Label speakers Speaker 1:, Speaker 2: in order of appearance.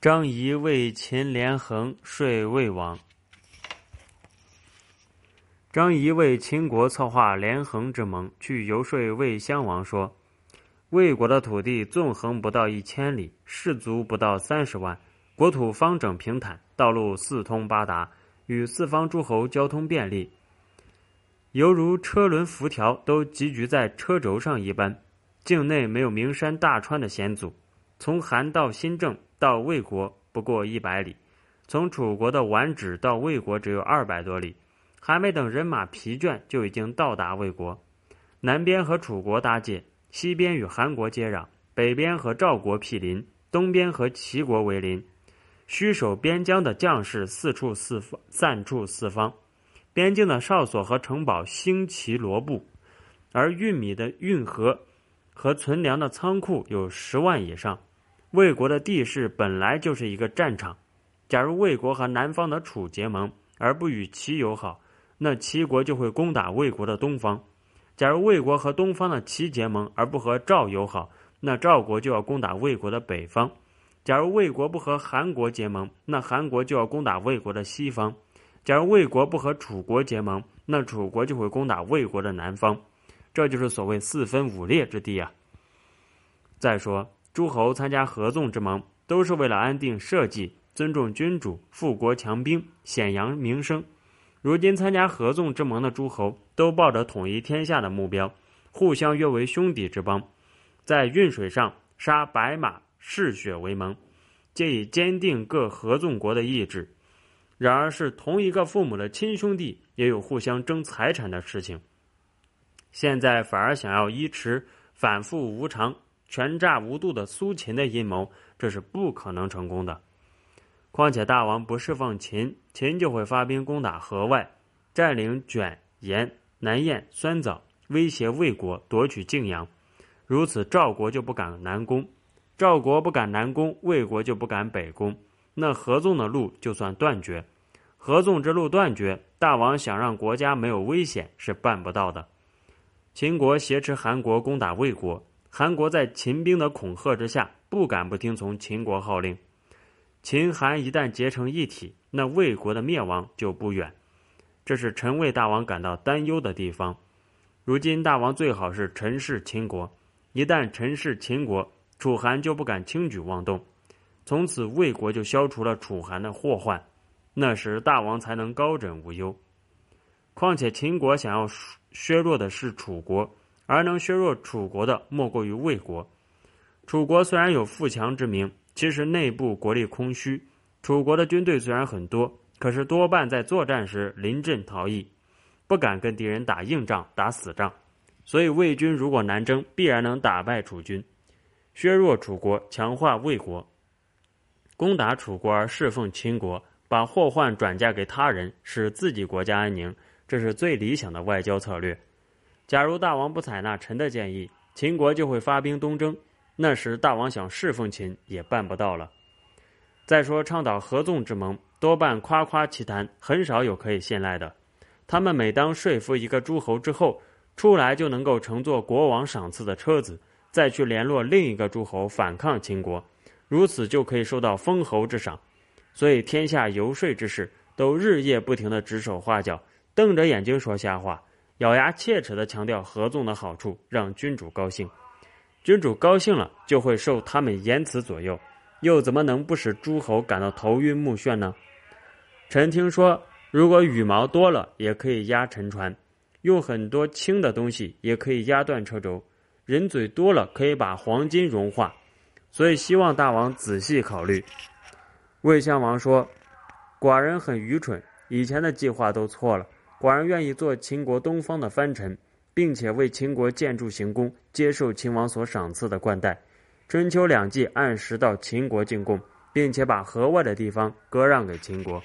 Speaker 1: 张仪为秦连横说魏王。张仪为秦国策划连横之盟，去游说魏襄王说：“魏国的土地纵横不到一千里，士卒不到三十万，国土方整平坦，道路四通八达，与四方诸侯交通便利，犹如车轮辐条都集聚在车轴上一般。境内没有名山大川的险阻，从韩到新郑。”到魏国不过一百里，从楚国的宛止到魏国只有二百多里，还没等人马疲倦，就已经到达魏国。南边和楚国搭界，西边与韩国接壤，北边和赵国毗邻，东边和齐国为邻。虚守边疆的将士四处四方散处四方，边境的哨所和城堡兴齐罗布，而运米的运河和存粮的仓库有十万以上。魏国的地势本来就是一个战场，假如魏国和南方的楚结盟而不与齐友好，那齐国就会攻打魏国的东方；假如魏国和东方的齐结盟而不和赵友好，那赵国就要攻打魏国的北方；假如魏国不和韩国结盟，那韩国就要攻打魏国的西方；假如魏国不和楚国结盟，那楚国就会攻打魏国的南方。这就是所谓四分五裂之地啊！再说。诸侯参加合纵之盟，都是为了安定社稷、尊重君主、富国强兵、显扬名声。如今参加合纵之盟的诸侯，都抱着统一天下的目标，互相约为兄弟之邦，在运水上杀白马嗜血为盟，借以坚定各合纵国的意志。然而，是同一个父母的亲兄弟，也有互相争财产的事情。现在反而想要依持反复无常。权诈无度的苏秦的阴谋，这是不可能成功的。况且大王不释放秦，秦就会发兵攻打河外，占领卷、盐、南燕、酸枣，威胁魏国夺取泾阳。如此，赵国就不敢南攻，赵国不敢南攻，魏国就不敢北攻。那合纵的路就算断绝。合纵之路断绝，大王想让国家没有危险是办不到的。秦国挟持韩国攻打魏国。韩国在秦兵的恐吓之下，不敢不听从秦国号令。秦韩一旦结成一体，那魏国的灭亡就不远。这是陈魏大王感到担忧的地方。如今大王最好是陈氏秦国，一旦陈氏秦国，楚韩就不敢轻举妄动，从此魏国就消除了楚韩的祸患。那时大王才能高枕无忧。况且秦国想要削弱的是楚国。而能削弱楚国的，莫过于魏国。楚国虽然有富强之名，其实内部国力空虚。楚国的军队虽然很多，可是多半在作战时临阵逃逸，不敢跟敌人打硬仗、打死仗。所以魏军如果南征，必然能打败楚军，削弱楚国，强化魏国。攻打楚国而侍奉秦国，把祸患转嫁给他人，使自己国家安宁，这是最理想的外交策略。假如大王不采纳臣的建议，秦国就会发兵东征，那时大王想侍奉秦也办不到了。再说倡导合纵之盟，多半夸夸其谈，很少有可以信赖的。他们每当说服一个诸侯之后，出来就能够乘坐国王赏赐的车子，再去联络另一个诸侯反抗秦国，如此就可以受到封侯之赏。所以天下游说之事，都日夜不停地指手画脚，瞪着眼睛说瞎话。咬牙切齿地强调合纵的好处，让君主高兴。君主高兴了，就会受他们言辞左右，又怎么能不使诸侯感到头晕目眩呢？臣听说，如果羽毛多了，也可以压沉船；用很多轻的东西，也可以压断车轴；人嘴多了，可以把黄金融化。所以，希望大王仔细考虑。魏襄王说：“寡人很愚蠢，以前的计划都错了。”寡人愿意做秦国东方的藩臣，并且为秦国建筑行宫，接受秦王所赏赐的冠带。春秋两季按时到秦国进贡，并且把河外的地方割让给秦国。